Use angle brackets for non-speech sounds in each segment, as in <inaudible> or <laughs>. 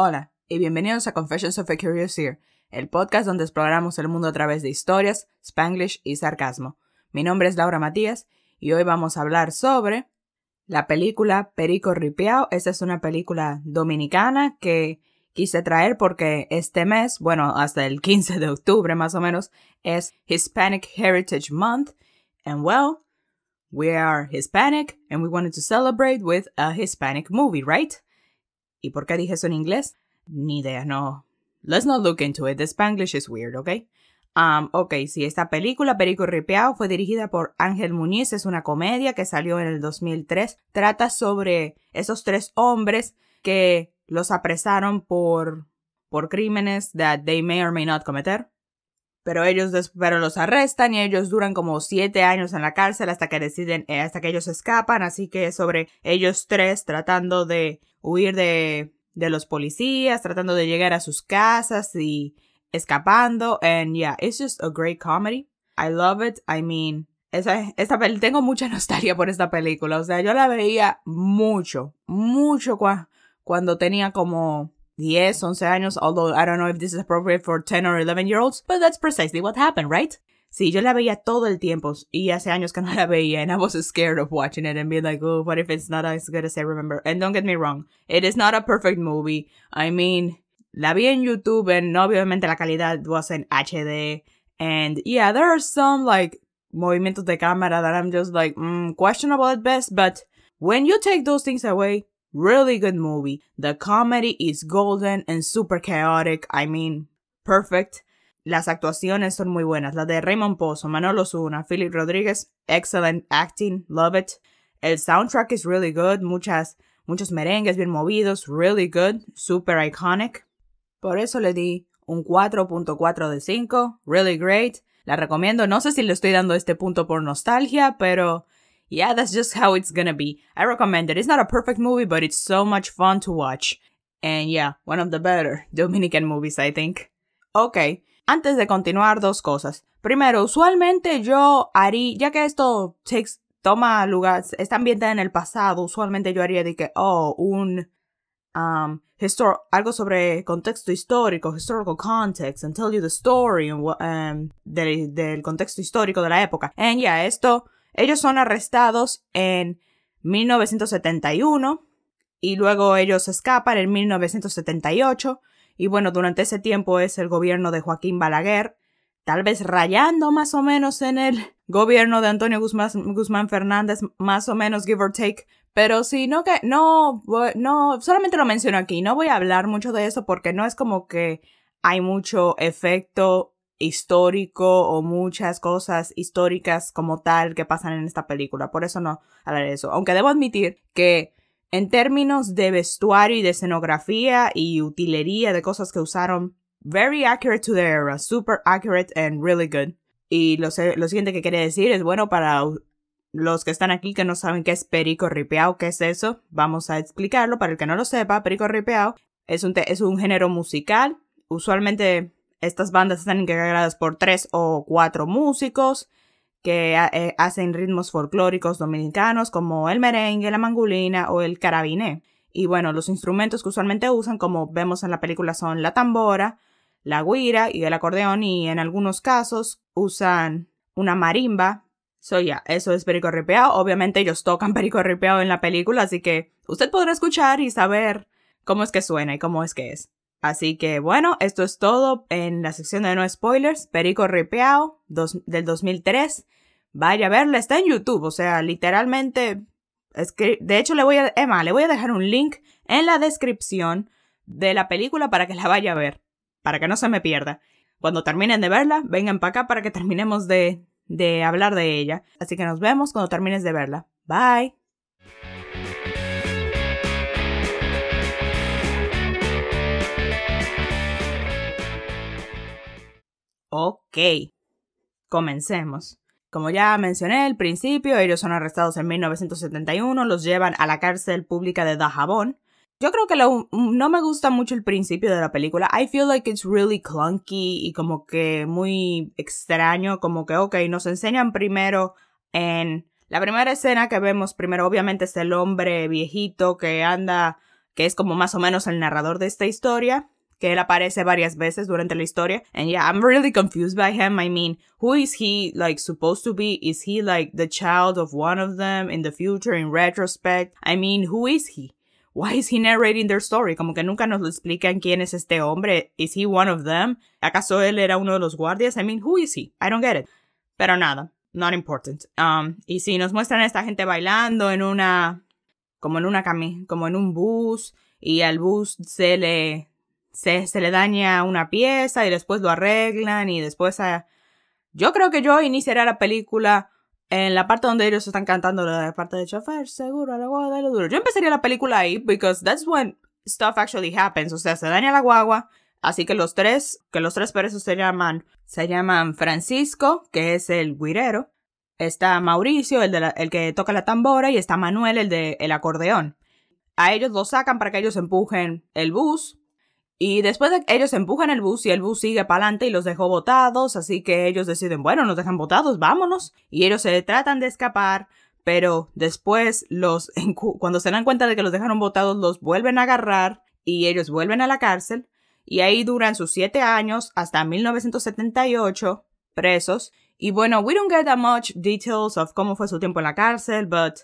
Hola y bienvenidos a Confessions of a Curious Ear, el podcast donde exploramos el mundo a través de historias, spanglish y sarcasmo. Mi nombre es Laura Matías y hoy vamos a hablar sobre la película Perico Ripiao. Esta es una película dominicana que quise traer porque este mes, bueno, hasta el 15 de octubre más o menos, es Hispanic Heritage Month. And well, we are Hispanic and we wanted to celebrate with a Hispanic movie, right? ¿Y por qué dije eso en inglés? Ni idea, no. Let's not look into it. The Spanglish is weird, ¿ok? Um, ok, sí, esta película, Perico Ripiao, fue dirigida por Ángel Muñiz, es una comedia que salió en el 2003. Trata sobre esos tres hombres que los apresaron por, por crímenes that they may or may not cometer. Pero ellos pero los arrestan y ellos duran como siete años en la cárcel hasta que deciden, eh, hasta que ellos escapan. Así que sobre ellos tres tratando de huir de, de los policías, tratando de llegar a sus casas y escapando. And yeah, it's just a great comedy. I love it. I mean, esa, esta, tengo mucha <laughs> nostalgia por esta película. O sea, yo la veía mucho, mucho cuando tenía como 10, 11 años. Although I don't know if this is appropriate for 10 or 11 year olds, but that's precisely what happened, right? Sí, yo la veía todo el tiempo y hace años que no la veía and I was scared of watching it and being like, oh, what if it's not as good as I remember? And don't get me wrong, it is not a perfect movie. I mean, la vi en YouTube and obviamente la calidad wasn't HD. And yeah, there are some like movimientos de cámara that I'm just like, mm, questionable at best, but when you take those things away, really good movie. The comedy is golden and super chaotic. I mean, perfect. Las actuaciones son muy buenas. La de Raymond Pozo, Manolo Zuna, Philip Rodríguez, excellent acting, love it. El soundtrack is really good, muchas, muchos merengues bien movidos, really good, super iconic. Por eso le di un 4.4 de 5, really great. La recomiendo, no sé si le estoy dando este punto por nostalgia, pero yeah, that's just how it's gonna be. I recommend it. It's not a perfect movie, but it's so much fun to watch. And yeah, one of the better Dominican movies, I think. Okay, antes de continuar, dos cosas. Primero, usualmente yo haría, ya que esto toma lugar, está ambientada en el pasado, usualmente yo haría de que, oh, un, um, algo sobre contexto histórico, historical context, and tell you the story um, del, del, contexto histórico de la época. Y ya, esto, ellos son arrestados en 1971 y luego ellos escapan en 1978 y bueno, durante ese tiempo es el gobierno de Joaquín Balaguer, tal vez rayando más o menos en el <laughs> gobierno de Antonio Guzmán, Fernández, más o menos give or take. Pero sí, no que, no, no, solamente lo menciono aquí, no voy a hablar mucho de eso porque no es como que hay mucho efecto histórico o muchas cosas históricas como tal que pasan en esta película. Por eso no hablaré de eso. Aunque debo admitir que en términos de vestuario y de escenografía y utilería de cosas que usaron, very accurate to the era, super accurate and really good. Y lo, lo siguiente que quería decir es, bueno, para los que están aquí que no saben qué es perico ripeado, qué es eso, vamos a explicarlo. Para el que no lo sepa, perico ripeado es un, es un género musical. Usualmente estas bandas están integradas por tres o cuatro músicos que eh, hacen ritmos folclóricos dominicanos como el merengue, la mangulina o el carabiné. Y bueno, los instrumentos que usualmente usan, como vemos en la película, son la tambora, la guira y el acordeón y en algunos casos usan una marimba. So ya, eso es perico ripeado. Obviamente ellos tocan <laughs> perico ripeado en la película, así que usted podrá escuchar y saber cómo es que suena y cómo es que es. Así que bueno, esto es todo en la sección de no spoilers. Perico Ripeao del 2003. Vaya a verla, está en YouTube, o sea, literalmente. De hecho, le voy a. Emma, le voy a dejar un link en la descripción de la película para que la vaya a ver. Para que no se me pierda. Cuando terminen de verla, vengan para acá para que terminemos de, de hablar de ella. Así que nos vemos cuando termines de verla. Bye. Ok, comencemos. Como ya mencioné al principio, ellos son arrestados en 1971, los llevan a la cárcel pública de Dajabón. Yo creo que no me gusta mucho el principio de la película. I feel like it's really clunky y como que muy extraño, como que, ok, nos enseñan primero en la primera escena que vemos primero obviamente es el hombre viejito que anda que es como más o menos el narrador de esta historia, que él aparece varias veces durante la historia. And yeah, I'm really confused by him. I mean, who is he like supposed to be? Is he like the child of one of them in the future in retrospect? I mean, who is he? Why is he narrating their story? Como que nunca nos lo explican quién es este hombre. Is he one of them? ¿Acaso él era uno de los guardias? I mean, who is he? I don't get it. Pero nada, not important. Um, y si nos muestran a esta gente bailando en una, como en una cami, como en un bus, y al bus se le se, se le daña una pieza y después lo arreglan y después... A... Yo creo que yo iniciaría la película en la parte donde ellos están cantando la parte de chofer, seguro, la guagua de lo duro. Yo empezaría la película ahí because that's when stuff actually happens. O sea, se daña la guagua. Así que los tres, que los tres presos se llaman, se llaman Francisco, que es el guirero. Está Mauricio, el, de el que toca la tambora, y está Manuel, el de el acordeón. A ellos los sacan para que ellos empujen el bus y después de ellos empujan el bus y el bus sigue para adelante y los dejó botados, así que ellos deciden, bueno, nos dejan botados, vámonos. Y ellos se tratan de escapar, pero después los, <laughs> cuando se dan cuenta de que los dejaron botados, los vuelven a agarrar y ellos vuelven a la cárcel. Y ahí duran sus siete años hasta 1978 presos. Y bueno, we don't get that much details of cómo fue su tiempo en la cárcel, but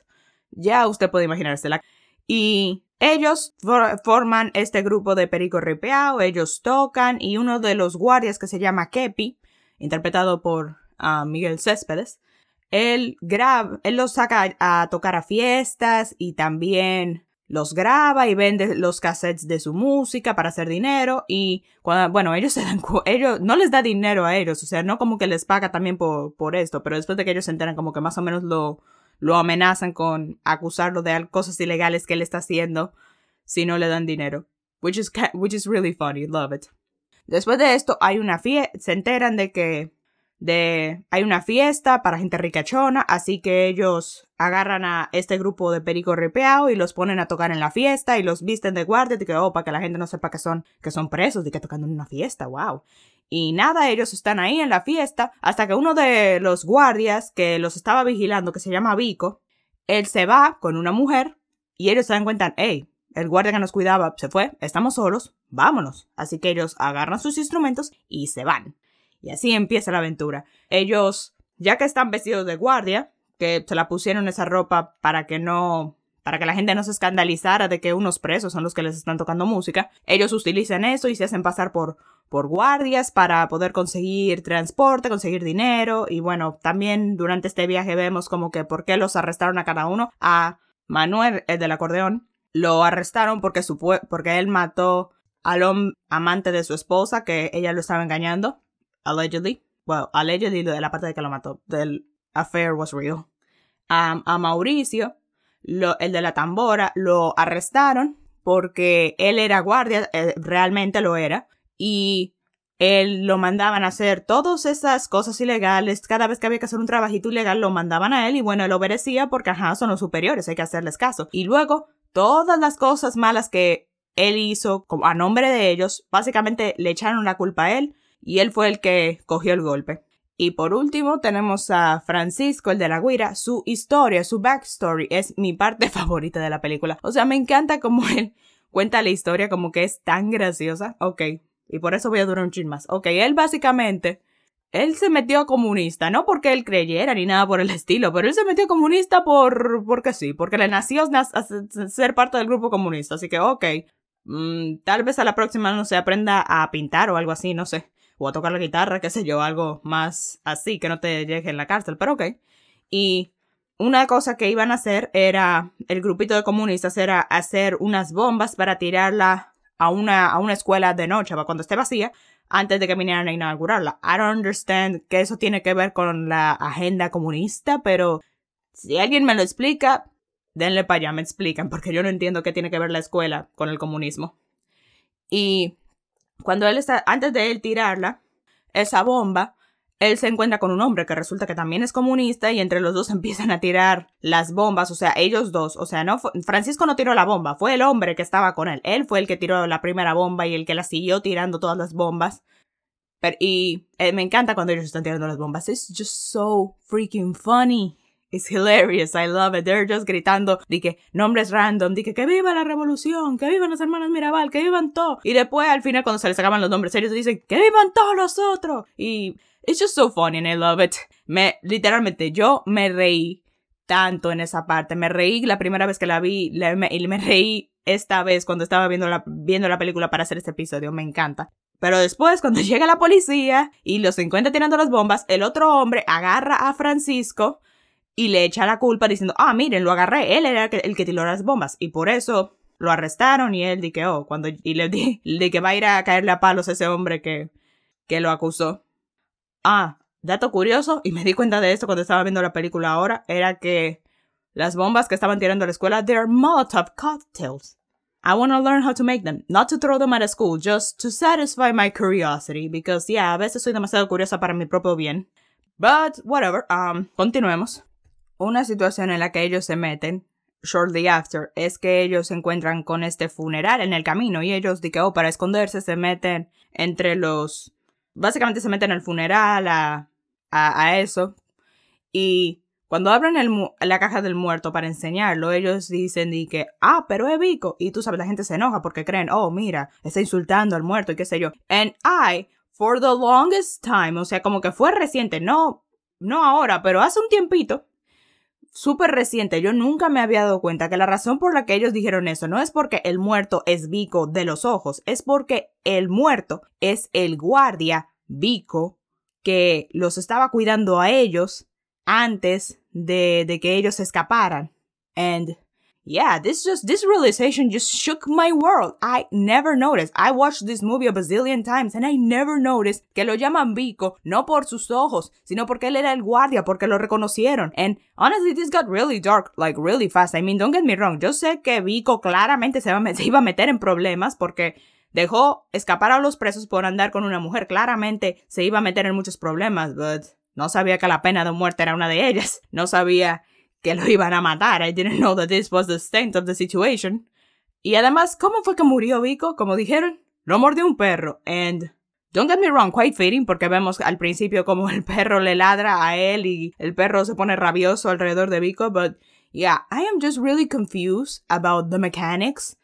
ya usted puede imaginársela. Y ellos forman este grupo de Perico Ripeao, ellos tocan y uno de los guardias que se llama Kepi, interpretado por ah, Miguel Céspedes, él graba, él los saca a tocar a fiestas y también los graba y vende los cassettes de su música para hacer dinero y bueno, ellos se dan, ellos, no les da dinero a ellos, o sea, no como que les paga también por, por esto, pero después de que ellos se enteran como que más o menos lo, lo amenazan con acusarlo de cosas ilegales que él está haciendo si no le dan dinero. Which is, which is really funny, love it. Después de esto hay una fiesta, se enteran de que de hay una fiesta para gente ricachona, así que ellos agarran a este grupo de perico ripeado y los ponen a tocar en la fiesta y los visten de guardia, de que, oh, para que la gente no sepa que son, que son presos, de que tocando en una fiesta, wow. Y nada, ellos están ahí en la fiesta hasta que uno de los guardias que los estaba vigilando, que se llama Vico, él se va con una mujer y ellos se dan cuenta, hey, el guardia que nos cuidaba se fue, estamos solos, vámonos. Así que ellos agarran sus instrumentos y se van. Y así empieza la aventura. Ellos, ya que están vestidos de guardia, que se la pusieron esa ropa para que no para que la gente no se escandalizara de que unos presos son los que les están tocando música, ellos utilizan eso y se hacen pasar por, por guardias para poder conseguir transporte, conseguir dinero y bueno, también durante este viaje vemos como que por qué los arrestaron a cada uno. A Manuel, el del acordeón, lo arrestaron porque, porque él mató al amante de su esposa, que ella lo estaba engañando, allegedly. Well, allegedly de la parte de que lo mató, del affair was real. a Mauricio el de la tambora, lo arrestaron porque él era guardia, eh, realmente lo era, y él lo mandaban a hacer todas esas cosas ilegales, cada vez que había que hacer un trabajito ilegal lo mandaban a él y bueno, él obedecía porque ajá, son los superiores, hay que hacerles caso. Y luego, todas las cosas malas que él hizo a nombre de ellos, básicamente le echaron la culpa a él y él fue el que cogió el golpe. Y por último tenemos a Francisco, el de la guira. Su historia, su backstory es mi parte <laughs> favorita de la película. O sea, me encanta cómo <laughs> él cuenta la historia como que es tan graciosa. Ok, y por eso voy a durar un chin más. Ok, él básicamente, él se metió comunista, no porque él creyera ni nada por el estilo, pero él se metió comunista por, porque sí, porque le nació ser parte del grupo comunista. Así que, ok, mm, tal vez a la próxima no se aprenda a pintar o algo así, no sé o a tocar la guitarra, qué sé yo, algo más así, que no te llegue en la cárcel, pero ok. Y una cosa que iban a hacer era, el grupito de comunistas era hacer unas bombas para tirarla a una, a una escuela de noche, cuando esté vacía, antes de que vinieran a inaugurarla. I don't understand que eso tiene que ver con la agenda comunista, pero si alguien me lo explica, denle para allá, me explican, porque yo no entiendo qué tiene que ver la escuela con el comunismo. Y cuando él está, antes de él tirarla, esa bomba, él se encuentra con un hombre que resulta que también es comunista y entre los dos <laughs> empiezan a tirar las bombas, o sea, ellos dos, o sea, no Francisco no tiró la bomba, fue el hombre que estaba con él, él fue el que tiró la primera bomba y el que la siguió tirando todas las bombas. Pero, y eh, me encanta cuando ellos están tirando las bombas, it's just so freaking funny. It's hilarious. I love it. They're just gritando de que nombres random, de que, que viva la revolución, que vivan los hermanos Mirabal, que vivan todos. Y después al final cuando se les acaban los nombres serios dicen que vivan todos los otros. Y it's just so funny and I love it. Me, literalmente, yo me reí tanto en esa parte. Me reí la primera vez que la vi y me reí esta vez cuando estaba viendo la, viendo la película para hacer este episodio. Me encanta. Pero después, cuando <laughs> llega la policía y los encuentra tirando las bombas, el otro hombre agarra a Francisco y le echa la culpa diciendo, ah, miren, lo agarré, él era el que, tiró las bombas y por eso lo arrestaron y él di que, oh, cuando, y le di, <laughs> de que va a ir a caerle a palos a ese hombre que, que lo acusó. Ah, dato curioso, y me di cuenta de esto cuando estaba viendo la película ahora, era que las bombas que estaban tirando a la escuela, they're Molotov cocktails. I want to learn how to make them, not to throw them at a school, just to satisfy my curiosity, because yeah, a veces soy demasiado curiosa para mi propio bien. But whatever, um, continuemos. Una situación en la que ellos se meten shortly after es que ellos se encuentran con este funeral en el camino y ellos de que oh, para esconderse se meten entre los básicamente se meten al funeral a, a, eso y cuando abren el, la caja del muerto para enseñarlo, ellos dicen de que, ah, pero es Vico. Y tú sabes, la gente se enoja porque creen, oh, mira, está insultando al muerto y qué sé yo. And I, for the longest time, o sea, como que fue reciente, no, no ahora, pero hace un tiempito, súper reciente, yo nunca me había dado cuenta que la razón por la que ellos dijeron eso no es porque el muerto es Vico de los ojos, es porque el muerto es el guardia Vico que los estaba cuidando a ellos antes de, de que ellos escaparan. And yeah, this just this realization just shook my world. I never noticed. I watched this movie a bazillion times and I never noticed que lo llaman Vico no por sus ojos, sino porque él era el guardia, porque lo reconocieron. And honestly, this got really dark, like really fast. I mean, don't get me wrong. Yo sé que Vico claramente se, <laughs> se iba a meter en problemas porque dejó escapar a los presos por andar con una mujer. Claramente se iba a meter en muchos problemas, but no sabía que la pena de muerte era una de ellas. No sabía que lo iban a matar. I didn't know that this was the extent of the situation. Y además, ¿cómo fue que murió Vico? Como dijeron, lo mordió un perro. And don't get me wrong, quite fitting, porque vemos al principio como el perro le ladra a él y el perro se pone rabioso alrededor de Vico. But yeah, I am just really confused about the mechanics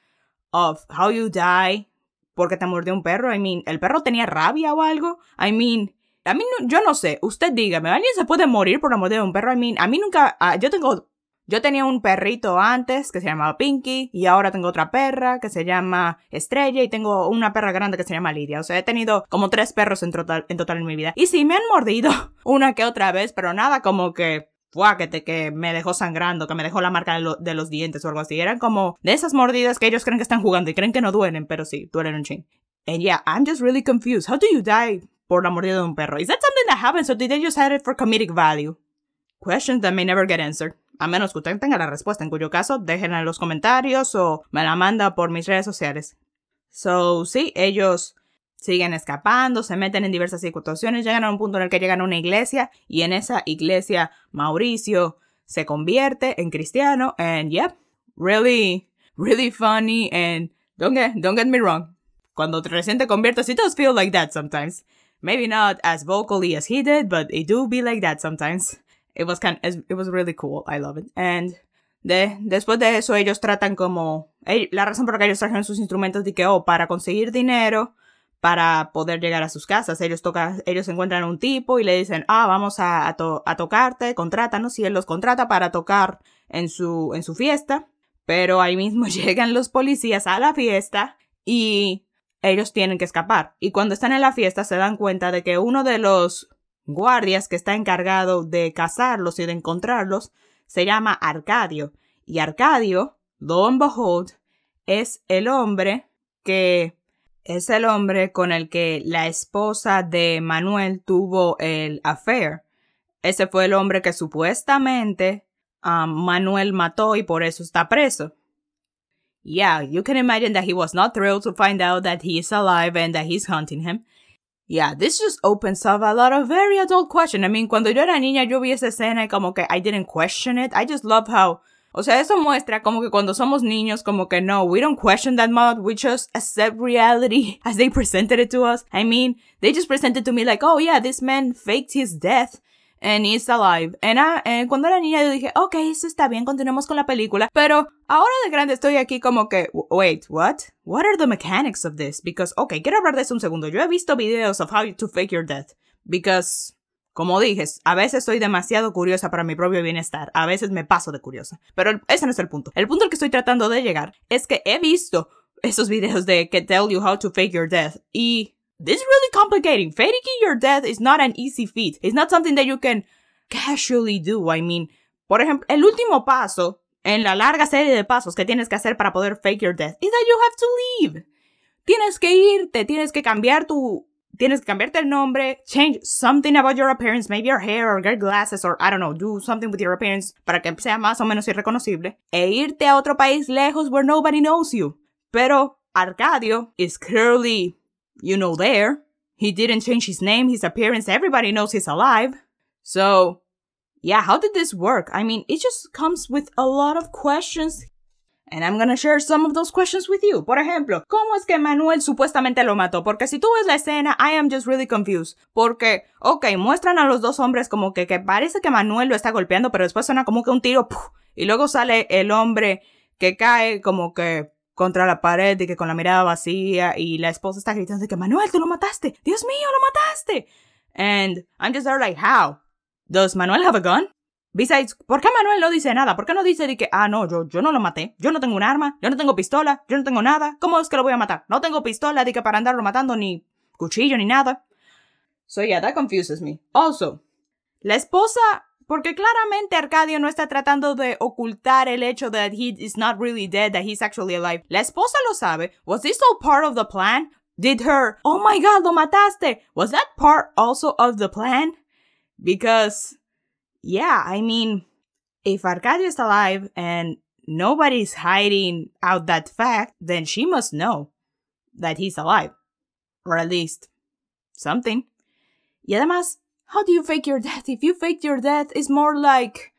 of how you die porque te mordió un perro. I mean, ¿el perro tenía rabia o algo? I mean, a mí, yo no sé, usted dígame, ¿alguien se puede morir por la muerte de un perro? I mean, a mí nunca, uh, yo tengo, yo tenía un perrito antes que se llamaba Pinky y ahora tengo otra perra que se llama Estrella y tengo una perra grande que se llama Lidia. O sea, he tenido como tres perros en total en, total en mi vida. Y sí, me han mordido <laughs> una que otra vez, pero nada como que fue que, te, me dejó sangrando, que me dejó la marca de, de, los dientes o algo así. Eran como de esas mordidas que ellos creen que están jugando y creen que no duelen, pero sí, duelen un ching. And yeah, I'm just really confused. How do you die por la mordida de un perro. Is that something that happens or did they just add it for comedic value? Questions that may never get answered. A menos que usted tenga la respuesta, en cuyo caso déjenla en los comentarios o me la manda por mis redes sociales. So, sí, ellos siguen escapando, se meten en diversas situaciones, llegan a un punto en el que llegan a una iglesia y en esa iglesia Mauricio se convierte en cristiano and yep, really, really funny and don't get, don't get me wrong. Cuando recién te conviertes, it does feel like that sometimes. Maybe not as vocally as he did, but it do be like that sometimes. It was kind it was really cool. I love it. And de, después de eso ellos tratan como la razón por la que ellos trajeron sus instrumentos de que oh, para conseguir dinero para poder llegar a sus casas. Ellos tocan, ellos encuentran un tipo y le dicen, ah, vamos a, a, a tocarte, contrátanos. Y él los contrata para tocar en su, en su fiesta. Pero ahí mismo <laughs> llegan los policías a la fiesta y ellos tienen que escapar. Y cuando están en la fiesta se dan cuenta de que uno de los guardias que está encargado de cazarlos y de encontrarlos se llama Arcadio. Y Arcadio, lo and behold, es el hombre que es el hombre con el que la esposa de Manuel tuvo el affair. Ese fue el hombre que supuestamente um, Manuel mató y por eso está preso. Yeah, you can imagine that he was not thrilled to find out that he is alive and that he's hunting him. Yeah, this just opens up a lot of very adult questions. I mean, cuando yo era niña, yo vi esa escena y como que I didn't question it. I just love how O sea, eso muestra como que cuando somos niños, como que no, we don't question that much, we just accept reality <laughs> as they presented it to us. I mean, they just presented to me like, oh yeah, this man faked his death and he's alive. And, I, cuando era niña yo dije, ok, eso está bien, continuemos con la película. Pero ahora de grande estoy aquí como que, wait, what? What are the mechanics of this? Because, ok, quiero hablar de eso un segundo. Yo he visto videos of how to fake your death. Because, como dije, a veces soy demasiado curiosa para mi propio bienestar. A veces me paso de curiosa. Pero ese no es el punto. El punto al que estoy tratando de llegar es que he visto esos videos de que tell you how to fake your death. Y this is really complicating. Faking your death is not an easy feat. It's not something that you can casually do. I mean, por ejemplo, el último paso en la larga serie de pasos que tienes que hacer para poder fake your death is that you have to leave. Tienes que irte, tienes que cambiar tu tienes que cambiarte el nombre, change something about your appearance, maybe your hair or get glasses or I don't know, do something with your appearance para que sea más o menos irreconocible e irte a otro país lejos where nobody knows you. Pero Arcadio is clearly, you know, there. He didn't change his name, his appearance, everybody knows he's alive. So, yeah, how did this work? I mean, it just comes with a lot of questions. And I'm gonna share some of those questions with you. Por ejemplo, ¿cómo es que Manuel supuestamente lo mató? Porque si tú ves la escena, I am just really confused. Porque, ok, muestran a los dos hombres como que, que parece que Manuel lo está golpeando, pero después suena como que un tiro, y luego sale el hombre que cae como que contra la pared y que con la mirada vacía y la esposa está gritando de que Manuel, tú lo mataste, Dios mío, lo mataste. And I'm just there like, how? Does Manuel have a gun? Besides, ¿por qué Manuel no dice nada? ¿Por qué no dice de que, ah, no, yo, yo no lo maté, yo no tengo un arma, yo no tengo pistola, yo no tengo nada, ¿cómo es que lo voy a matar? No tengo pistola de que para andarlo matando ni cuchillo ni nada. So yeah, that confuses me. Also, la esposa porque claramente Arcadio no está tratando de ocultar el hecho that he is not really dead, that he's actually alive. La esposa lo sabe. Was this all part of the plan? Did her, oh my god, lo mataste? Was that part also of the plan? Because, yeah, I mean, if Arcadio is alive and nobody's hiding out that fact, then she must know that he's alive. Or at least something. Y además, how do you fake your death? If you fake your death, it's more like,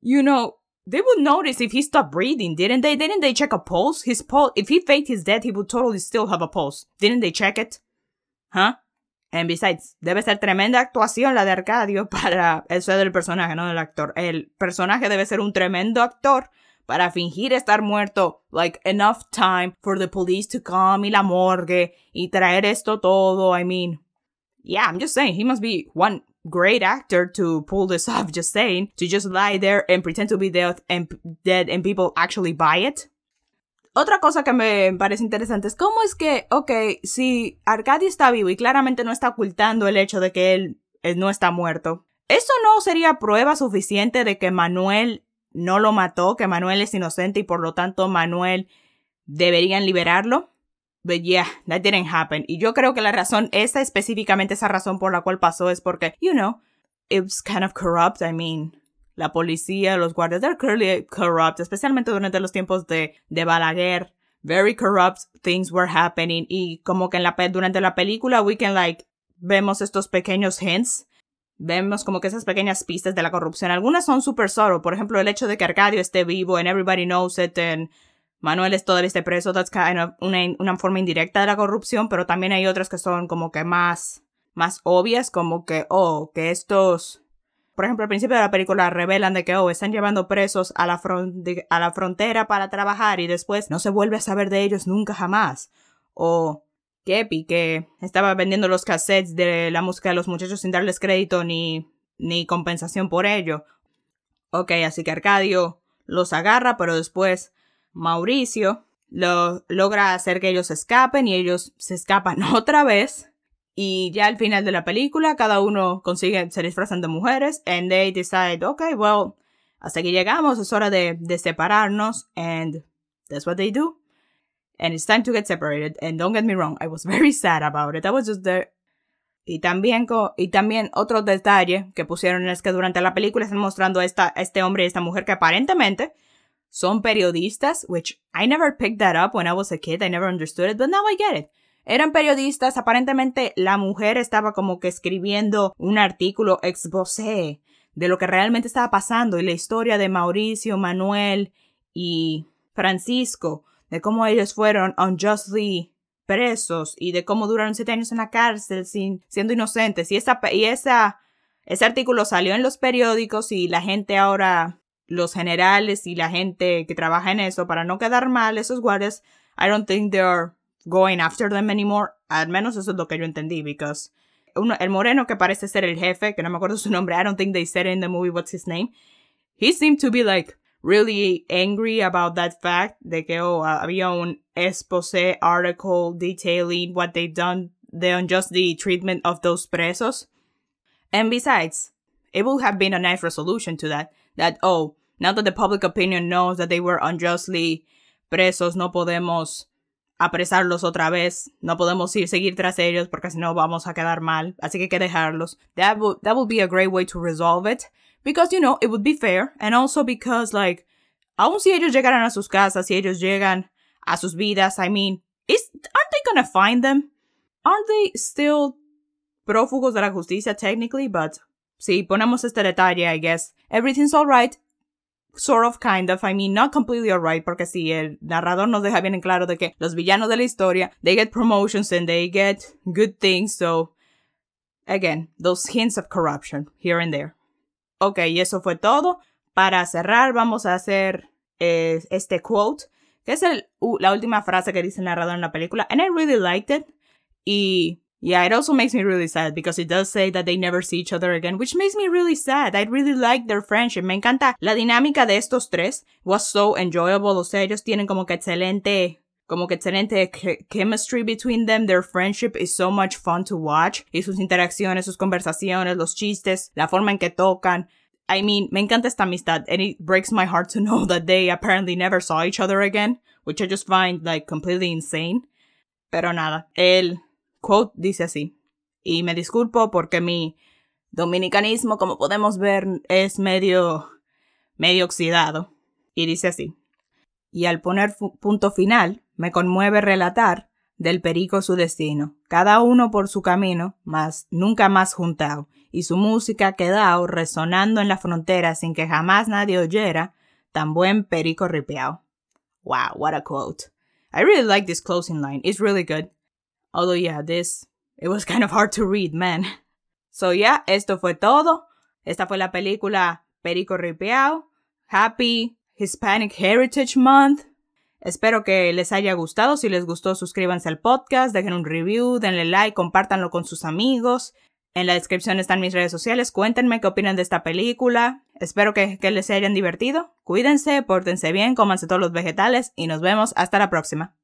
you know, they would notice if he stopped breathing, didn't they? Didn't they check a pulse? His pulse, if he faked his death, he would totally still have a pulse. Didn't they check it? Huh? And besides, debe ser tremenda actuación la de Arcadio <laughs> para eso del personaje, no del actor. El personaje debe ser un tremendo actor para fingir estar muerto, like enough time for the police to come y la morgue y traer esto todo. I mean, yeah, I'm just saying, he must be one great actor to pull this <laughs> off, just saying, to just lie there and pretend to be dead and, dead and people actually buy it. Otra cosa que me parece interesante es cómo es que, ok, si Arcadio está vivo y claramente no está ocultando el hecho de que él, él no está muerto, ¿eso no sería prueba suficiente de que Manuel no lo mató, que Manuel es inocente y por lo tanto Manuel deberían liberarlo? But yeah, that didn't happen. Y yo creo que la razón, esa específicamente esa razón por la cual pasó es porque, you know, it was kind of corrupt. I mean, la policía, los guardias, they're clearly corrupt, especialmente durante los tiempos de, de Balaguer. Very corrupt things were happening. Y como que en la, durante la película, we can like, vemos estos pequeños hints. Vemos como que esas pequeñas pistas de la corrupción. Algunas son super subtle. Por ejemplo, el hecho de que Arcadio esté vivo and everybody knows it and Manuel es todavía este preso, that's kind una, forma indirecta de la corrupción, pero también hay otras que son como que más, más obvias, como que, oh, que estos, por ejemplo, al principio de la película revelan de que, oh, están llevando presos a la, a la frontera para trabajar y después no se vuelve a saber de ellos nunca jamás. O Kepi, que estaba vendiendo los cassettes de la música de los muchachos sin darles crédito ni, ni compensación por ello. Ok, así que Arcadio los agarra, pero después Mauricio lo, logra hacer que ellos escapen y ellos se escapan <laughs> otra vez. Y ya al final de la película, cada uno consigue, se disfrazan de mujeres, and they decide, okay, well, hasta aquí llegamos, es hora de, de separarnos, and that's what they do. And it's time to get separated, and don't get me wrong, I was <laughs> very sad about it, I was just there. Y también, y también otro detalle que pusieron es que durante la película están mostrando a, esta, a este hombre y esta mujer que aparentemente son periodistas, which I never picked that up when I was a kid. I never understood it, but now I get it. Eran periodistas, aparentemente la mujer estaba como que escribiendo un artículo exposé de lo que realmente estaba pasando y la historia de Mauricio, Manuel y Francisco, de cómo ellos fueron unjustly presos y de cómo duraron siete años en la cárcel sin, siendo inocentes. Y esa, y esa ese artículo salió en los periódicos y la gente ahora, los generales y la gente que trabaja en eso, para no quedar mal, esos guardias, I don't think they're going after them anymore. Al menos eso es lo que yo entendí, because uno, el moreno que parece ser el jefe, que no me acuerdo su nombre, I don't think they said in the movie what's his name. He seemed to be like really angry about that fact de que oh, había un expose article detailing what they done, the unjust the treatment of those presos. And besides, it would have been a nice resolution to that. That, oh, now that the public opinion knows that they were unjustly presos, no podemos apresarlos otra vez, no podemos ir seguir tras ellos porque si no vamos a quedar mal, así que hay que dejarlos. That would, that would be a great way to resolve it. Because, you know, it would be fair. And also because, like, aun si ellos llegaran a sus casas, si ellos llegan a sus vidas, I mean, is, aren't they gonna find them? Aren't they still prófugos de la justicia technically, but si ponemos este detalle, I guess everything's alright. Sort of, kind of, I mean, not completely alright, porque si el narrador nos deja bien en claro de que los villanos de la historia, they get promotions and they get good things, so, again, those hints of corruption here and there. Ok, y eso fue todo. Para cerrar, vamos a hacer eh, este quote, que es el, uh, la última frase que dice el narrador en la película, and I really liked it. Y Yeah, it also makes me really sad because it does say that they never see each other again, which makes me really sad. I really like their friendship. Me encanta la dinámica de estos tres. Was so enjoyable. O sea, ellos tienen como que excelente como que excelente chemistry between them. Their friendship is so much fun to watch. Y sus interacciones, sus conversaciones, los chistes, la forma en que tocan. I mean, me encanta esta amistad. And it breaks my heart to <laughs> know that they apparently never saw each other again, which I just find like completely insane. Pero nada, él quote dice así. Y me disculpo porque mi dominicanismo, como podemos ver, es medio, medio oxidado. Y dice así. Y al poner punto final, me conmueve relatar del perico su destino, cada uno por su camino, mas nunca más juntado, y su música quedado resonando en la frontera sin que jamás nadie oyera tan buen perico ripeado. Wow, what a quote. I really like this closing line. It's really good. Although, yeah, this, it was <laughs> kind of hard to read, man. So, yeah, esto fue todo. Esta fue la película Perico Ripeao. Happy Hispanic Heritage Month. Espero que les haya gustado. Si les gustó, suscríbanse al podcast, dejen un review, denle like, compártanlo con sus amigos. En la descripción están mis redes sociales. Cuéntenme qué opinan de esta película. Espero que, que les hayan divertido. Cuídense, pórtense bien, cómanse todos los vegetales y nos vemos hasta la próxima.